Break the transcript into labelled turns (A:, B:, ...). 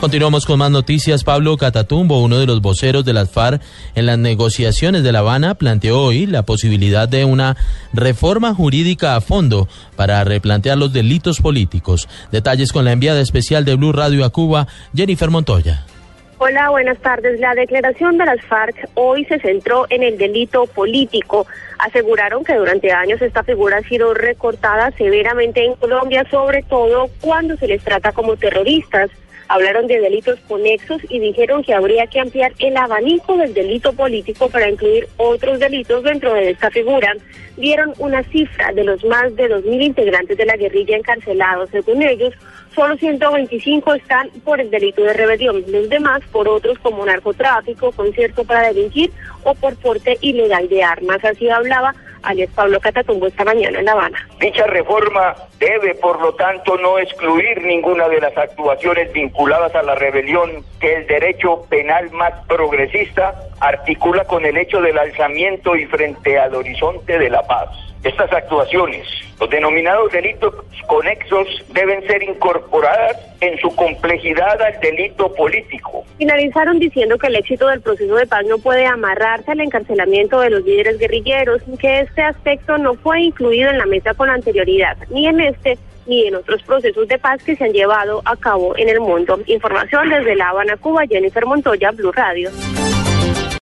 A: Continuamos con más noticias. Pablo Catatumbo, uno de los voceros de las FARC en las negociaciones de La Habana, planteó hoy la posibilidad de una reforma jurídica a fondo para replantear los delitos políticos. Detalles con la enviada especial de Blue Radio a Cuba, Jennifer Montoya.
B: Hola, buenas tardes. La declaración de las FARC hoy se centró en el delito político. Aseguraron que durante años esta figura ha sido recortada severamente en Colombia, sobre todo cuando se les trata como terroristas hablaron de delitos conexos y dijeron que habría que ampliar el abanico del delito político para incluir otros delitos dentro de esta figura. Dieron una cifra de los más de 2.000 integrantes de la guerrilla encarcelados. Según ellos, solo 125 están por el delito de rebelión, los demás por otros como narcotráfico, concierto para delinquir o por porte ilegal de armas. Así hablaba alias Pablo Catatumbo esta mañana en La Habana.
C: Dicha reforma debe, por lo tanto, no excluir ninguna de las actuaciones vinculadas a la rebelión que el derecho penal más progresista articula con el hecho del alzamiento y frente al horizonte de la paz. Estas actuaciones, los denominados delitos conexos, deben ser incorporadas en su complejidad al delito político.
B: Finalizaron diciendo que el éxito del proceso de paz no puede amarrarse al encarcelamiento de los líderes guerrilleros, que este aspecto no fue incluido en la mesa con anterioridad, ni en este ni en otros procesos de paz que se han llevado a cabo en el mundo. Información desde La Habana, Cuba, Jennifer Montoya, Blue Radio.